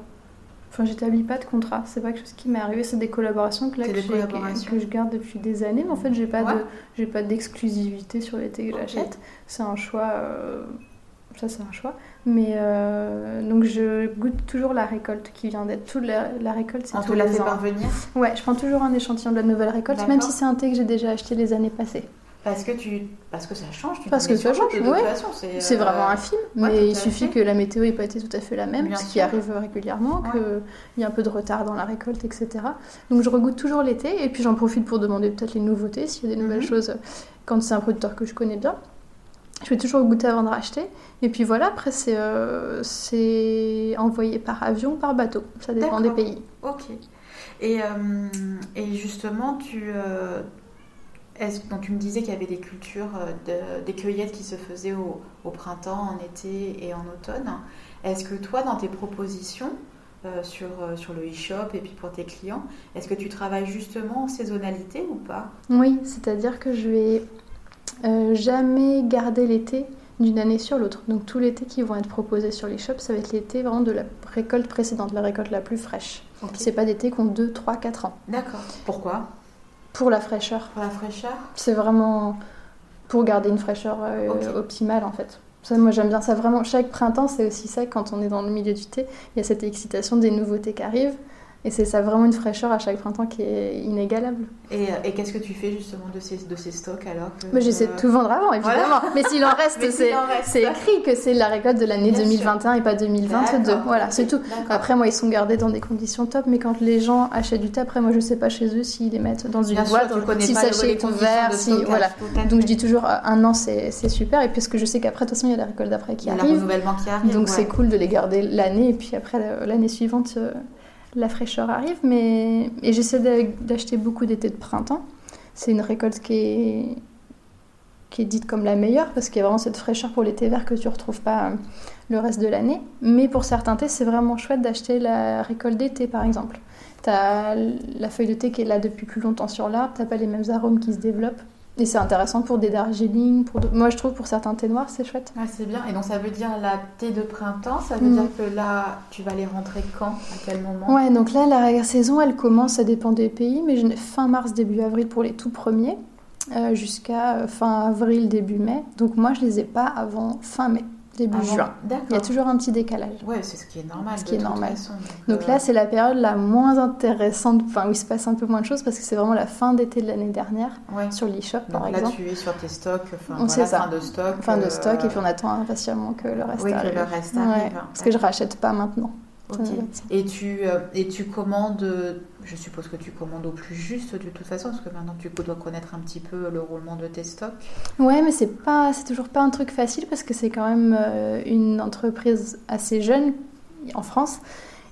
Enfin, j'établis pas de contrat, c'est pas quelque chose qui m'est arrivé, c'est des collaborations que, là, que, que, je garde depuis des années, mais en fait, j'ai pas de pas d'exclusivité sur les thés que j'achète. C'est un choix. Euh, ça, c'est un choix. Mais euh, donc, je goûte toujours la récolte qui vient d'être. Toute la, récolte, c'est tout la fait parvenir Ouais, je prends toujours un échantillon de la nouvelle récolte, même si c'est un thé que j'ai déjà acheté les années passées. Parce que, tu... Parce que ça change. Tu Parce que ça change, ouais. C'est euh, vraiment un film, mais il suffit que la météo n'ait pas été tout à fait la même, ce qui arrive régulièrement, qu'il y a un peu de retard dans la récolte, etc. Donc je regoute toujours l'été, et puis j'en profite pour demander peut-être les nouveautés, s'il y a des nouvelles mhm. choses, quand c'est un producteur que je connais bien. Je vais toujours goûter avant de racheter. Et puis voilà, après, c'est euh, envoyé par avion, par bateau. Ça dépend des pays. Ok. Et, euh, et justement, tu, euh, donc tu me disais qu'il y avait des cultures, euh, des cueillettes qui se faisaient au, printemps, en été et en automne. Est-ce que toi, dans tes propositions euh, sur, euh, sur le e-shop et puis pour tes clients, est-ce que tu travailles justement en saisonnalité ou pas? Oui, c'est-à-dire que je vais jamais garder l'été d'une année sur l'autre. Donc tous les thés qui vont être proposés sur les shops, ça va être l'été vraiment de la récolte précédente, la récolte la plus fraîche. C'est pas thés qui ont 2, 3, 4 ans. D'accord. Pourquoi? Pour la fraîcheur. Pour la fraîcheur C'est vraiment pour garder une fraîcheur euh, optimale en fait. Ça, moi j'aime bien ça vraiment. Chaque printemps, c'est aussi ça quand on est dans le milieu du thé. Il y a cette excitation des nouveautés qui arrivent. Et c'est ça vraiment une fraîcheur à chaque printemps qui est inégalable. Et, euh, et qu'est-ce que tu fais justement de ces, de ces stocks alors que, J'essaie de tout vendre avant, évidemment. Mais s'il <laughs> en reste, c'est écrit que c'est la récolte de l'année 2021 et pas 2022. Voilà, c'est tout. Après, moi, ils sont gardés dans des conditions top, mais quand les gens achètent du thé, après, moi, je sais pas chez eux s'ils les mettent dans une boîte, si le sachet est ouvert, si. Voilà. Donc, je dis toujours euh, un an, c'est super. Et puisque je sais qu'après, de toute façon, il y a la récolte d'après qui arrive. qui arrive. Donc, c'est cool de les garder l'année, et puis après, l'année suivante euh, la fraîcheur arrive, mais j'essaie d'acheter beaucoup d'été de printemps. C'est une récolte qui est dite comme la meilleure parce qu'il y a vraiment cette fraîcheur pour l'été vert que tu retrouves pas euh, le reste de l'année. Mais pour certains thés, c'est vraiment chouette d'acheter la récolte d'été par exemple. Tu as la feuille de thé qui est là depuis plus longtemps sur l'arbre, tu pas les mêmes arômes qui se développent. Et c'est intéressant pour des darjeeling, pour moi je trouve pour certains thés noirs c'est chouette. Ah, c'est bien. Et donc ça veut dire la thé de printemps, ça veut mm. dire que là tu vas les rentrer quand À quel moment? Ouais, donc là la saison elle commence, ça dépend des pays, mais fin mars, début avril pour les tout premiers, euh, jusqu'à euh, fin avril, début mai. Donc moi je les ai pas avant fin mai. Début juin. Il y a toujours un petit décalage. Ouais, c'est ce qui est normal. Ce qui est normal. donc, euh, là, c'est la période la moins intéressante, enfin où il se passe un peu moins de choses parce que c'est vraiment la fin d'été de l'année dernière sur l'e-shop par là, exemple. Là, tu es sur tes stocks, enfin, on voilà, ça. fin de stock. Fin de stock et puis on attend impatiemment que le reste oui, arrive. Que le reste arrive. parce que je rachète pas maintenant. Et tu, euh, et tu commandes, je suppose que tu commandes au plus juste de toute façon, parce que maintenant tu dois connaître un petit peu le roulement de tes stocks. Ouais, mais c'est pas, c'est toujours pas un truc facile parce que c'est quand même euh, une entreprise assez jeune en France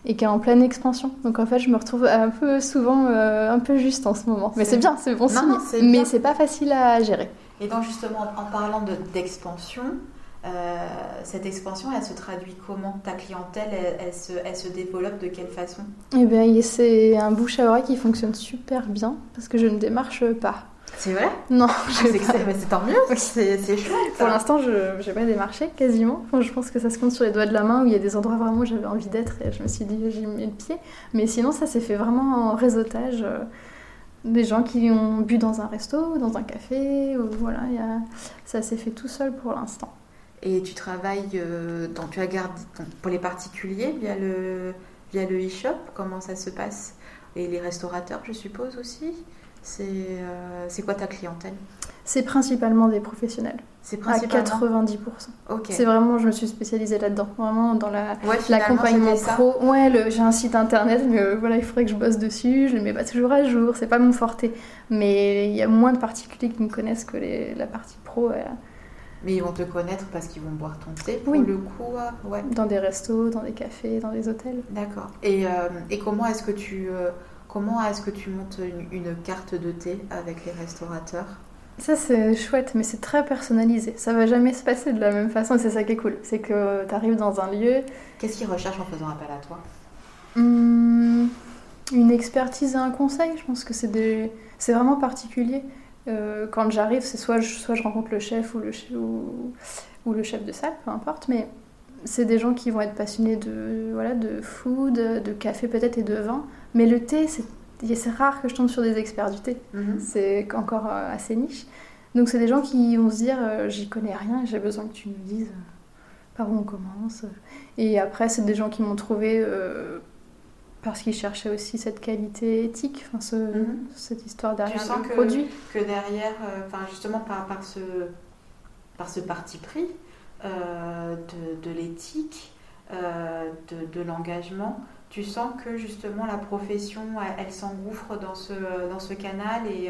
et qui est en pleine expansion. Donc en fait, je me retrouve un peu souvent euh, un peu juste en ce moment. Mais c'est bien, c'est bon signe. mais c'est pas facile à gérer. Et donc justement, en parlant d'expansion, euh, cette expansion, elle se traduit comment? Ta clientèle, elle, se, elle, se, développe de quelle façon? Eh bien, c'est un bouche à oreille qui fonctionne super bien parce que je ne démarche pas. C'est vrai? Non, c'est tant mieux, c'est chouette. Pour l'instant, je n'ai pas démarché quasiment. je pense que ça se compte sur les doigts de la main où il y a des endroits vraiment où j'avais envie d'être et je me suis dit, j'y mets le pied. Mais sinon, ça s'est fait vraiment en réseautage. Euh, des gens qui ont bu dans un resto, dans un café, ou voilà, y a... ça s'est fait tout seul pour l'instant. Et tu travailles, euh, dans, tu as gardé, pour les particuliers via le via le e-shop, comment ça se passe? Et les restaurateurs, je suppose aussi? C'est euh, quoi ta clientèle? C'est principalement des professionnels. C'est principalement à 90%. Ok. C'est vraiment, je me suis spécialisée là-dedans, vraiment dans la l'accompagnement pro. Ouais, j'ai un site internet, mais euh, voilà, il faudrait que je bosse dessus. Je le mets pas toujours à jour, c'est pas mon forté. Mais il y a moins de particuliers qui me connaissent que les, la partie pro. Mais ils vont te connaître parce qu'ils vont boire ton thé pour oui. le coup ouais. Dans des restos, dans des cafés, dans des hôtels. D'accord. Et, euh, et, comment est-ce que tu euh, comment est-ce que tu montes une, carte de thé avec les restaurateurs? Ça c'est chouette, mais c'est très personnalisé. Ça va jamais se passer de la même façon c'est ça qui est cool. C'est que tu arrives dans un lieu. Qu'est-ce qu'ils recherchent en faisant appel à toi? Hum, Une expertise et un conseil. Je pense que c'est des... c'est vraiment particulier. Euh, quand j'arrive, c'est soit je, soit je rencontre le chef ou le, ou, ou, le chef de salle, peu importe, mais c'est des gens qui vont être passionnés de, voilà, de food, de café peut-être et de vin. Mais le thé, c'est rare que je tombe sur des experts du thé. Mhm. C'est encore euh, assez niche. Donc c'est des gens qui vont se dire euh, j'y connais rien, j'ai besoin que tu me dises par où on commence. Et après, c'est des gens qui m'ont trouvé parce qu'ils cherchaient aussi cette qualité éthique, enfin ce, mhm. cette histoire derrière tu sens le que, produit. que derrière, euh, justement par, par, ce, par ce parti pris euh, de, de l'éthique, euh, de, de l'engagement, tu sens que justement la profession, elle, s'engouffre dans ce, dans ce canal et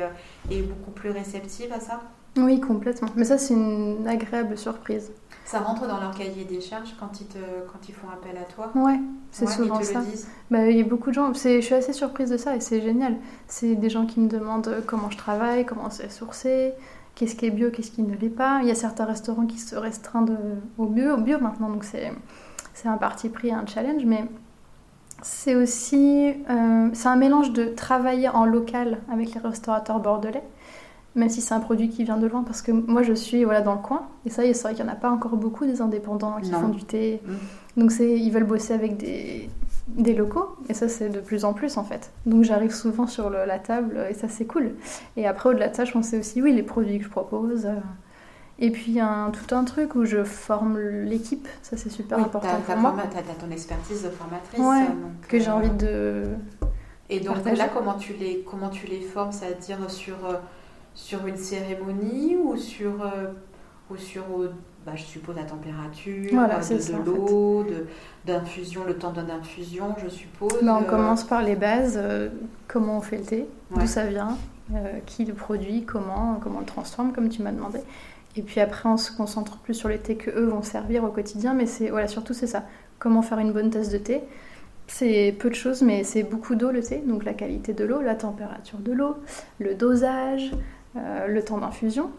est beaucoup plus réceptive à ça? Oui, complètement. Mais ça, c'est une agréable surprise. Ça rentre dans leur cahier des charges quand ils, te, quand ils font appel à toi Ouais, c'est souvent ça. Bah, il y a beaucoup de gens, je suis assez surprise de ça et c'est génial. C'est des gens qui me demandent euh, comment je travaille, comment c'est sourcé, qu'est-ce qui est bio, qu'est-ce qui ne l'est pas. Il y a certains restaurants qui se restreignent au bio, au bio maintenant, donc c'est un parti pris, un challenge, mais c'est aussi euh, c'est un mélange de travailler en local avec les restaurateurs bordelais même si c'est un produit qui vient de loin, parce que moi je suis voilà, dans le coin, et ça, c'est vrai qu'il n'y en a pas encore beaucoup des indépendants qui font du thé. Mm. Donc ils veulent bosser avec des, des locaux, et ça c'est de plus en plus en fait. Donc j'arrive souvent sur la table, et ça c'est cool. Et après, au-delà de ça, je pensais aussi, oui, les produits que je propose. Et puis un, tout un truc où je forme l'équipe, ça c'est super important pour moi. Tu as, ton expertise de formatrice. Ouais, que j'ai euh, envie de... Et donc là, comment tu les, comment tu les formes C'est-à-dire sur euh, sur une cérémonie ou sur, euh, ou sur euh, bah, je suppose, la température, de, l'eau, d'infusion, le temps d'infusion, je suppose. On euh, commence par les bases, comment on fait le thé, d'où ça vient, qui le produit, comment, comment on le transforme, comme tu m'as demandé. Et puis après, on se concentre plus sur les thés que eux vont servir au quotidien, mais c'est voilà, surtout c'est ça. Comment faire une bonne tasse de thé? C'est peu de choses, mais c'est beaucoup d'eau le thé, donc la qualité de l'eau, la température de l'eau, le dosage, euh, le temps d'infusion.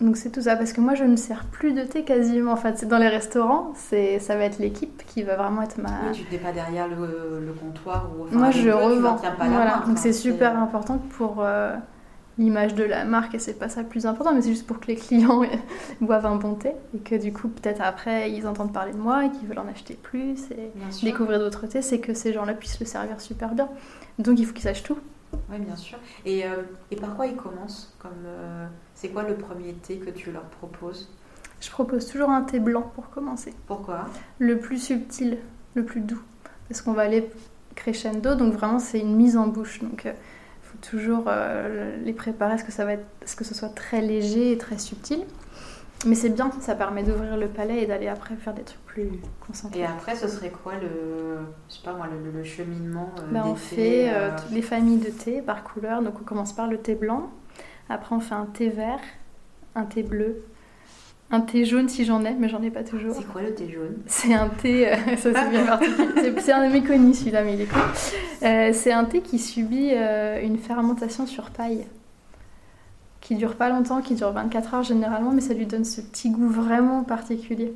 Donc c'est tout ça, parce que moi je ne sers plus de thé quasiment. En fait, c'est dans les restaurants, c'est ça va être l'équipe qui va vraiment être ma. Oui, tu n'es pas derrière le, comptoir ou. moi je revends. voilà, donc c'est super important pour euh, l'image de la marque et c'est pas ça le plus important, mais c'est juste pour que les clients <laughs> boivent un bon thé et que du coup peut-être après ils entendent parler de moi et qu'ils veulent en acheter plus et découvrir d'autres thés, c'est que ces gens-là puissent le servir super bien. Donc il faut qu'ils sachent tout. Oui, bien sûr. Euh, et, par quoi ils commencent comme, euh, C'est quoi le premier thé que tu leur proposes? Je propose toujours un thé blanc pour commencer. Pourquoi? Le plus subtil, le plus doux. Parce qu'on va aller crescendo, donc vraiment c'est une mise en bouche. Donc il faut toujours les préparer, ce que, ça va être, ce que ce soit très léger et très subtil? Mais c'est bien, ça permet d'ouvrir le palais et d'aller après faire des trucs plus concentrés. Et après, ce serait quoi le, je sais pas moi, le, cheminement euh, ben, On fait euh, toutes les familles de thé par couleur. Donc on commence par le thé blanc. Après, on fait un thé vert, un thé bleu, un thé jaune si j'en ai, mais j'en ai pas toujours. C'est quoi le thé jaune? C'est un thé, euh, <laughs> ça c'est bien particulier. C'est un méconnu celui-là, mais il est cool. c'est un thé qui subit une fermentation sur paille qui dure pas longtemps, qui dure 24 heures généralement, mais ça lui donne ce petit goût vraiment particulier.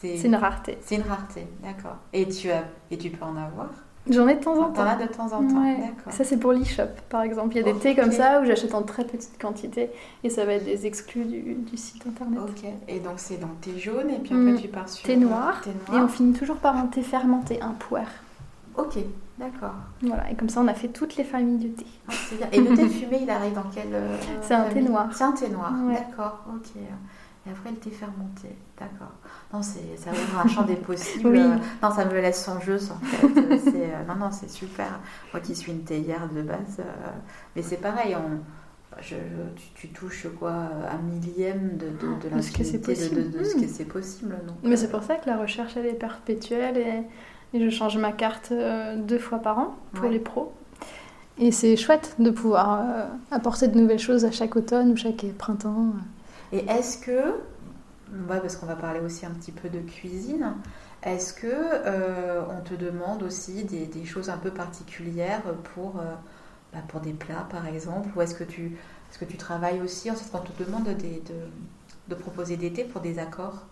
C'est une rareté. C'est une rareté, d'accord. Et tu, as, et tu peux en avoir? J'en ai de temps en temps. T'en as de temps en temps, d'accord. Ça, c'est pour l'e-shop, par exemple. Il y a des thés comme ça où j'achète en très petite quantité et ça va être des exclus du, du site internet. Ok, et donc c'est dans thé jaune et puis après mm. tu pars sur thé noir, thé noir. Et on finit toujours par un thé fermenté, un poire. Ok, d'accord. Voilà, et comme ça on a fait toutes les familles du thé. Ah, bien. Et le thé fumé, il arrive dans quel euh, <laughs> C'est un thé noir. C'est un thé noir, d'accord, ok. Et après le thé fermenté, d'accord. Non, c'est, ça ouvre un champ des possibles. Oui. Non, ça me laisse songeuse en fait. <laughs> Euh, non, non, c'est super. Moi qui suis une théière de base, euh, mais c'est pareil, on je, tu, touches quoi un millième de, de, de <gasps> de, de, ce que c'est possible. Donc, Mais c'est pour ça que la recherche elle est perpétuelle et et je change ma carte euh, deux fois par an pour les pros. Et c'est chouette de pouvoir euh, apporter de nouvelles choses à chaque automne ou chaque printemps. Et est-ce que, ouais, parce qu'on va parler aussi un petit peu de cuisine, est-ce que euh, on te demande aussi des, des, choses un peu particulières pour, bah, pour des plats par exemple Ou est-ce que tu, est-ce que tu travailles aussi En fait, on te demande des, de, de proposer des thés pour des accords?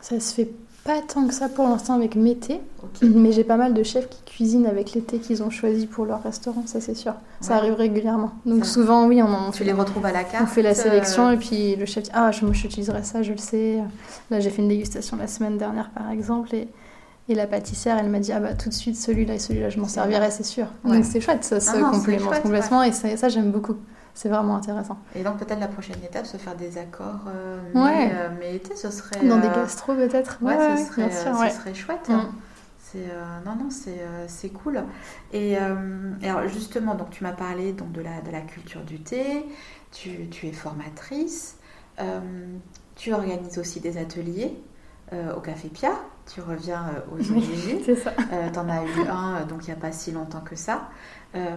Ça se fait pas tant que ça pour l'instant avec mes thés, <clears throat> mais j'ai pas mal de chefs qui cuisinent avec les thés qu'ils ont choisis pour leur restaurant, ça c'est sûr. Ça arrive régulièrement. Donc souvent, oui, on, tu les retrouves à la carte. On fait la sélection euh, et puis le chef dit Ah, je, j'utiliserai ça, je le sais. Là, j'ai fait une dégustation la semaine dernière par exemple et, et la pâtissière, elle m'a dit Ah, bah tout de suite, celui-là et celui-là, je m'en servirai, c'est sûr. Donc c'est chouette, ça se complémente complètement et ça j'aime beaucoup c'est vraiment intéressant. Et donc peut-être la prochaine étape, se faire des accords, euh, mais, euh, mais ce serait... Dans des euh, gastros peut-être Ouais, ce, serait, ce serait chouette. Hein. Mm. C'est, non, non, c'est, cool. Et, alors justement, donc, tu m'as parlé donc, de, la, de la culture du thé, tu, tu es formatrice, tu organises aussi des ateliers au Café Pia, tu reviens aux origines. <laughs> c'est ça. tu en as eu un donc il n'y a pas si longtemps que ça. Euh,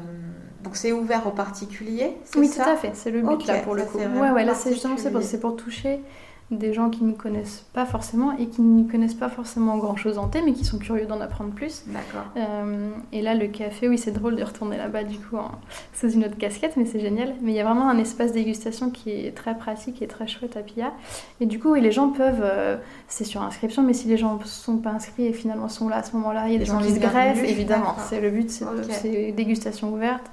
donc c'est ouvert aux particuliers Oui, tout à fait, c'est le but là pour le coup. Ouais, ouais, là c'est justement c'est pour, toucher des gens qui ne connaissent pas forcément et qui ne connaissent pas forcément grand chose en thé, mais qui sont curieux d'en apprendre plus. D'accord. Euh, et là, le café, oui, c'est drôle de retourner là-bas du coup c'est une autre casquette, mais c'est génial. Mais il y a vraiment un espace dégustation qui est très pratique et très chouette à Pia. Et du coup, oui, les gens peuvent, euh, c'est sur inscription, mais si les gens ne sont pas inscrits et finalement sont là à ce moment-là, il y a des gens qui se greffent, évidemment. C'est le but, c'est dégustation ouverte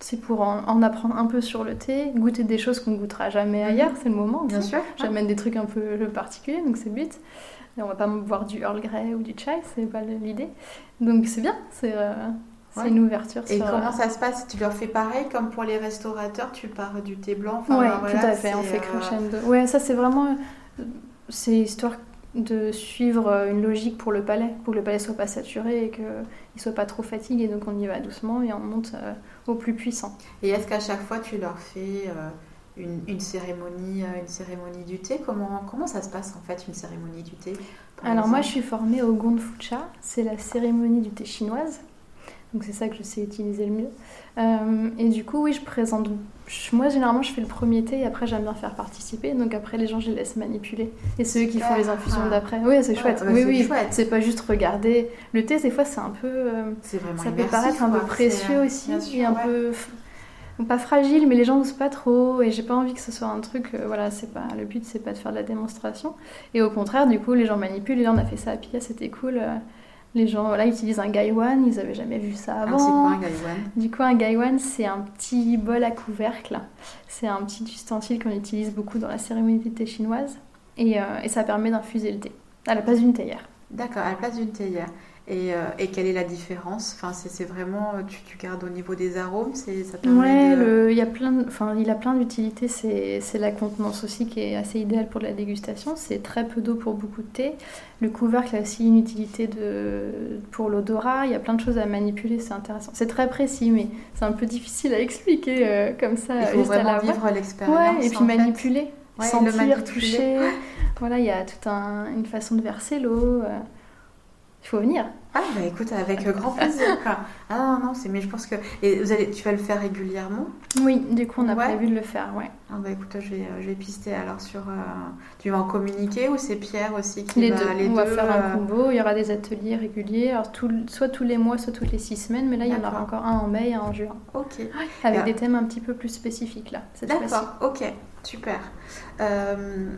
c'est pour en, apprendre un peu sur le thé, goûter des choses qu'on goûtera jamais mhm. ailleurs, c'est le moment. Bien sûr. J'amène des trucs un peu particuliers, donc c'est le but. Et on va pas boire du Earl Grey ou du chai, c'est pas l'idée. Donc c'est bien, c'est euh, une ouverture. Et comment ça se passe? Tu leur fais pareil comme pour les restaurateurs, tu pars du thé blanc Oui, tout à fait, on fait euh, crescendo. Ouais, ça c'est vraiment. C'est histoire de suivre une logique pour le palais, pour que le palais soit pas saturé et qu'il ne soit pas trop fatigué. Donc on y va doucement et on monte euh, au plus puissant. Et est-ce qu'à chaque fois tu leur fais euh, une, une, cérémonie, euh, une cérémonie du thé? Comment, comment ça se passe en fait une cérémonie du thé? Alors moi je suis formée au Gond Fucha, c'est la cérémonie du thé chinoise. Donc c'est ça que je sais utiliser le mieux. Euh, et du coup, oui, je présente. Moi, généralement, je fais le premier thé et après, j'aime bien faire participer. Donc après, les gens, je les laisse manipuler. Et ceux qui font les infusions d'après. Oui, c'est chouette. oui, oui. C'est pas juste regarder. Le thé, des fois, c'est un peu. Euh, vraiment ça peut paraître un peu précieux aussi. et un peu. Pas fragile, mais les gens n'osent pas trop. Et j'ai pas envie que ce soit un truc. Euh, voilà, c'est pas. Le but, c'est pas de faire de la démonstration. Et au contraire, du coup, les gens manipulent. Et on a fait ça à Pia, c'était cool. Les gens voilà, utilisent un gaiwan, ils n'avaient jamais vu ça avant. c'est quoi un gaiwan? Du coup, un gaiwan, c'est un petit bol à couvercle. C'est un petit ustensile qu'on utilise beaucoup dans la cérémonie du thé chinoise. Et, euh, et ça permet d'infuser le thé à la place d'une théière. D'accord, à la place d'une théière. Et, euh, et, quelle est la différence? Enfin, c'est vraiment, tu, tu, gardes au niveau des arômes, ça Ouais, il y a plein, enfin, il a plein d'utilités. C'est la contenance aussi qui est assez idéale pour la dégustation. C'est très peu d'eau pour beaucoup de thé. Le couvercle a aussi une utilité de, pour l'odorat. Il y a plein de choses à manipuler, c'est intéressant. C'est très précis, mais c'est un peu difficile à expliquer euh, comme ça. Il faut vraiment vivre l'expérience. Ouais, et puis manipuler, sentir, toucher. <laughs> Voilà, il y a toute un, une façon de verser l'eau. Euh. Il faut venir. Ah bah écoute, avec grand plaisir. <laughs> ah non, non, c'est mais je pense que et vous allez, tu vas le faire régulièrement? Oui, du coup on a prévu de le faire, ouais. Ah bah écoute, je vais, je vais pister alors sur. Euh, tu vas en communiquer ou c'est Pierre aussi qui les va deux. on va faire un euh, combo. Il y aura des ateliers réguliers, alors tout, soit tous les mois, soit toutes les six semaines, mais là il y en aura encore un en mai et un en juin. Ok. avec des thèmes un petit peu plus spécifiques là. D'accord. Ok. Super. Euh,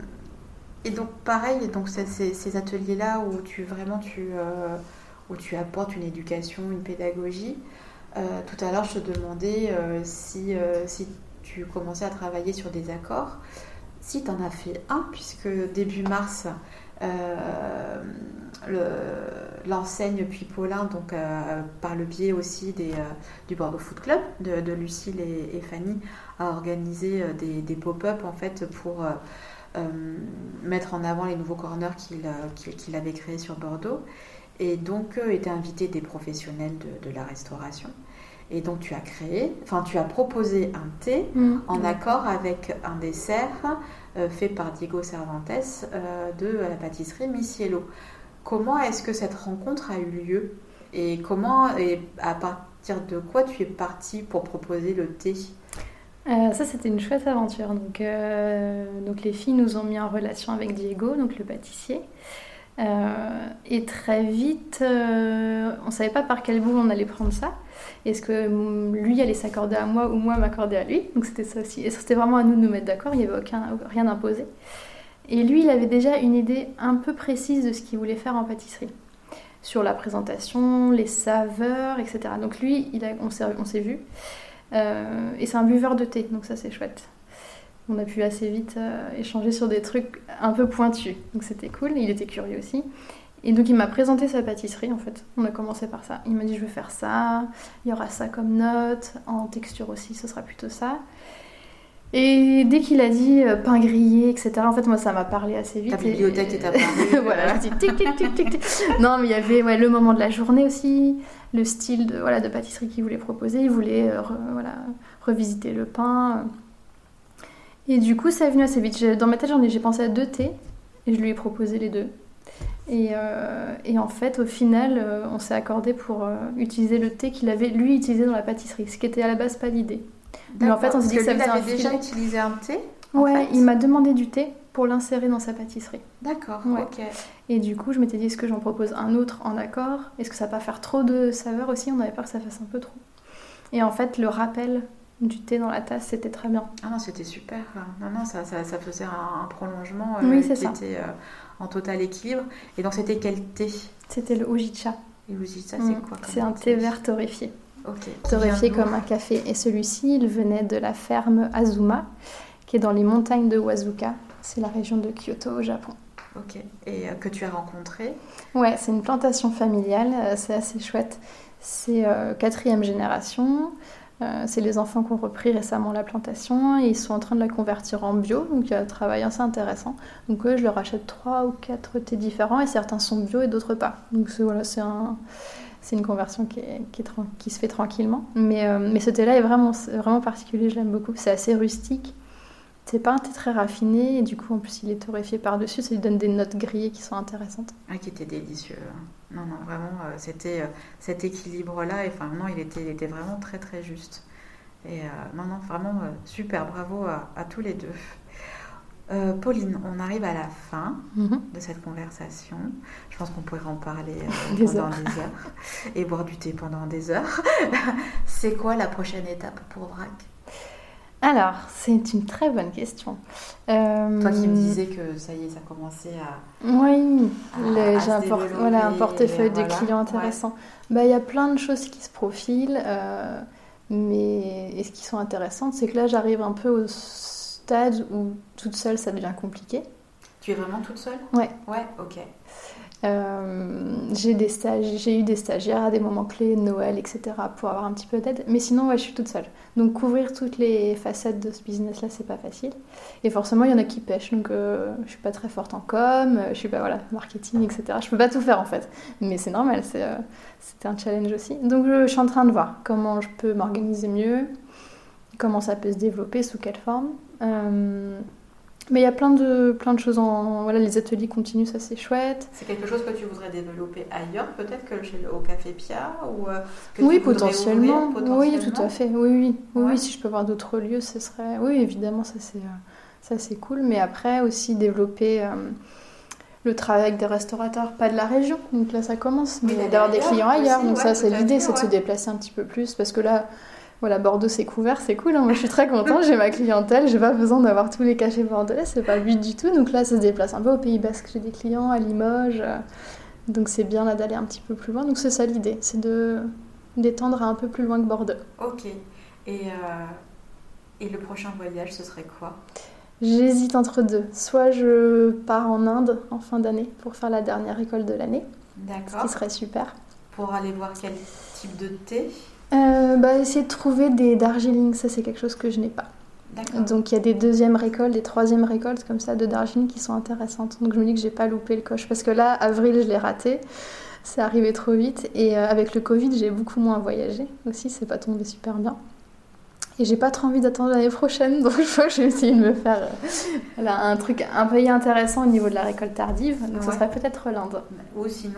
et donc pareil, donc ces, ces ateliers là où tu vraiment tu où tu apportes une éducation, une pédagogie. Euh, tout à l'heure, je te demandais euh, si, euh, si tu commençais à travailler sur des accords. Si tu en as fait un, puisque début mars, l'enseigne Puis Paulin, donc par le biais aussi des, du Bordeaux Foot Club de, Lucille et, Fanny, a organisé des, des pop-up en fait pour mettre en avant les nouveaux corners qu'il avait créés sur Bordeaux. Et donc, euh, étaient invités des professionnels de, la restauration. Et donc, tu as créé, enfin, tu as proposé un thé mm. en accord avec un dessert euh, fait par Diego Cervantes euh, de la pâtisserie Micielo. Comment est-ce que cette rencontre a eu lieu? Et comment, et à partir de quoi tu es partie pour proposer le thé? Ça, c'était une chouette aventure. Donc, donc, les filles nous ont mis en relation avec Diego, donc le pâtissier. Euh, et très vite, euh, on ne savait pas par quel bout on allait prendre ça. Est-ce que lui allait s'accorder à moi ou moi m'accorder à lui? Donc c'était ça aussi. Et c'était vraiment à nous de nous mettre d'accord, il n'y avait aucun, rien imposé. Et lui, il avait déjà une idée un peu précise de ce qu'il voulait faire en pâtisserie. Sur la présentation, les saveurs, etc. Donc lui, il a, on s'est vu. Euh, et c'est un buveur de thé, donc ça c'est chouette on a pu assez vite euh, échanger sur des trucs un peu pointus. Donc c'était cool, il était curieux aussi. Et donc il m'a présenté sa pâtisserie en fait. On a commencé par ça. Il m'a dit je veux faire ça, il y aura ça comme note, en texture aussi ce sera plutôt ça. Et dès qu'il a dit euh, pain grillé, etc., en fait moi ça m'a parlé assez vite. Ta bibliothèque est apparue. <laughs> voilà, je dis tic tic tic tic tic. Non mais il y avait ouais, le moment de la journée aussi, le style de, voilà, de pâtisserie qu'il voulait proposer. Il voulait euh, voilà, revisiter le pain. Et du coup, ça est venu assez vite. Dans ma tête, j'ai pensé à deux thés et je lui ai proposé les deux. Et, euh, et en fait, au final, euh, on s'est accordé pour utiliser le thé qu'il avait lui utilisé dans la pâtisserie, ce qui était à la base pas l'idée. Mais en fait, on s'est dit que, ça faisait un déjà utilisé un thé Ouais, il m'a demandé du thé pour l'insérer dans sa pâtisserie. D'accord, ok. Et du coup, je m'étais dit, est-ce que j'en propose un autre en accord? Est-ce que ça va pas faire trop de saveur aussi? On avait peur que ça fasse un peu trop. Et en fait, le rappel du thé dans la tasse, c'était très bien. Ah non, c'était super. Non, non, ça, ça, faisait un, prolongement euh, qui était euh, en total équilibre. Et donc, c'était quel thé? C'était le Ujicha. Et Ujicha, c'est mm. quoi C'est un thé vert torréfié. Ok. Torréfié comme un café. Et celui-ci, il venait de la ferme Azuma, qui est dans les montagnes de Wazuka. C'est la région de Kyoto au Japon. Ok. Et euh, que tu as rencontré Ouais, c'est une plantation familiale. c'est assez chouette. C'est quatrième génération. Euh, c'est les enfants qui ont repris récemment la plantation et ils sont en train de la convertir en bio, donc il y a un travail assez intéressant. Donc eux, je leur achète trois ou quatre thés différents et certains sont bio et d'autres pas. Donc voilà, c'est un, une conversion qui, qui, se fait tranquillement. Mais, euh, mais ce thé-là est vraiment, vraiment particulier, je l'aime beaucoup. C'est assez rustique. C'est pas un thé très raffiné et du coup en plus il est torréfié par-dessus, ça lui donne des notes grillées qui sont intéressantes. Ah qui était délicieux. Non non vraiment euh, c'était euh, cet équilibre là et enfin non il était, il était vraiment très très juste. Et euh, non non vraiment super bravo à, tous les deux. Pauline, on arrive à la fin mhm. de cette conversation. Je pense qu'on pourrait en parler <laughs> pendant des heures et boire du thé pendant des heures. <laughs> C'est quoi la prochaine étape pour Vrac? Alors, c'est une très bonne question. Euh, Toi qui me disais que ça y est, ça commençait à. Oui, j'ai un, voilà, un, portefeuille de clients intéressant. Bah, il y a plein de choses qui se profilent, euh, mais et ce qui sont intéressantes, c'est que là, j'arrive un peu au stade où toute seule, ça devient compliqué. Tu es vraiment toute seule? Ouais. Ouais, ok. Euh, j'ai eu des stagiaires à des moments clés, Noël, etc., pour avoir un petit peu d'aide. Mais sinon, je suis toute seule. Donc couvrir toutes les facettes de ce business-là, c'est pas facile. Et forcément, il y en a qui pêchent. Donc euh, je suis pas très forte en com, je suis pas voilà marketing, etc. Je peux pas tout faire en fait. Mais c'est normal, c'est euh, c'était un challenge aussi. Donc je, suis en train de voir comment je peux m'organiser mieux, comment ça peut se développer, sous quelle forme. Mais il y a plein de, plein de choses en. Voilà, les ateliers continuent, ça c'est chouette. C'est quelque chose que tu voudrais développer ailleurs, peut-être que chez, au Café Pia ou euh, oui, potentiellement. Oui, tout à fait. Oui, oui. Oui, si je peux voir d'autres lieux, ce serait. Oui, évidemment, ça c'est, ça c'est cool. Mais après, aussi développer. Euh, le travail avec des restaurateurs, pas de la région, donc là ça commence, mais d'avoir des clients ailleurs. donc ça c'est l'idée, c'est de se déplacer un petit peu plus, parce que là, voilà, Bordeaux c'est couvert, c'est cool. Hein. Moi je suis très contente, j'ai ma clientèle, j'ai pas besoin d'avoir tous les cachets bordelais, c'est pas le but du tout. Donc là ça se déplace un peu au Pays Basque, j'ai des clients à Limoges. Euh, donc c'est bien là d'aller un petit peu plus loin. Donc c'est ça l'idée, c'est de d'étendre un peu plus loin que Bordeaux. Ok. Et, euh, et le prochain voyage, ce serait quoi? J'hésite entre deux. Soit je pars en Inde en fin d'année pour faire la dernière école de l'année. D'accord. Ce qui serait super. Pour aller voir quel type de thé? Euh, bah, Essayer de trouver des Darjeeling, ça c'est quelque chose que je n'ai pas. Donc il y a des deuxièmes récoltes, des troisièmes récoltes comme ça de Darjeeling qui sont intéressantes. Donc je me dis que j'ai pas loupé le coche parce que là, avril, je l'ai raté. C'est arrivé trop vite et euh, avec le Covid, j'ai beaucoup moins voyagé aussi, c'est pas tombé super bien. Et j'ai pas trop envie d'attendre l'année prochaine, donc je crois que je vais essayer de me faire euh, un truc, un pays intéressant au niveau de la récolte tardive. Donc ce serait peut-être l'Inde. Ou sinon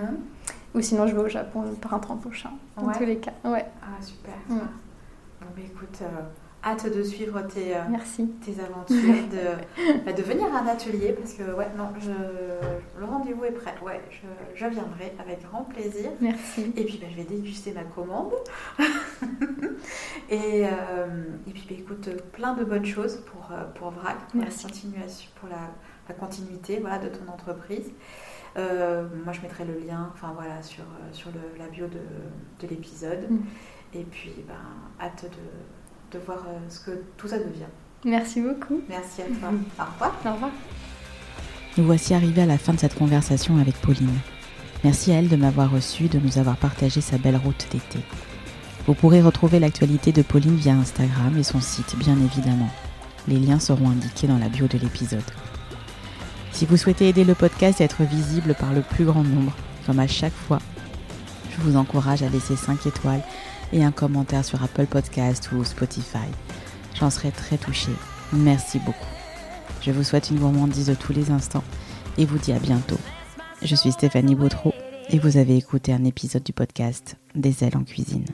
ou sinon, je vais au Japon le printemps prochain, dans tous les cas. Ouais. Ah, super. Mm. Bon, bah, écoute, euh, hâte de suivre tes, euh, Merci. tes aventures, de, bah, de venir à un atelier, parce que, ouais, non, je, le rendez-vous est prêt. Ouais, je, je, viendrai avec grand plaisir. Merci. Et puis, bah, je vais déguster ma commande. <laughs> et, euh, et puis, écoute, plein de bonnes choses pour, pour VRAC, pour Merci. la continuation, pour la, la continuité voilà, de ton entreprise. Euh, moi, je mettrai le lien enfin, voilà, sur, euh, sur le, la bio de, de l'épisode. Mm. Et puis, ben, hâte de, de voir euh, ce que tout ça devient. Merci beaucoup. Merci à toi. <laughs> Au revoir. Au revoir. Nous voici arrivés à la fin de cette conversation avec Pauline. Merci à elle de m'avoir reçu, de nous avoir partagé sa belle route d'été. Vous pourrez retrouver l'actualité de Pauline via Instagram et son site, bien évidemment. Les liens seront indiqués dans la bio de l'épisode. Si vous souhaitez aider le podcast à être visible par le plus grand nombre, comme à chaque fois, je vous encourage à laisser 5 étoiles et un commentaire sur Apple Podcast ou Spotify. J'en serai très touchée. Merci beaucoup. Je vous souhaite une gourmandise de tous les instants et vous dis à bientôt. Je suis Stéphanie Bautreau et vous avez écouté un épisode du podcast Des ailes en cuisine.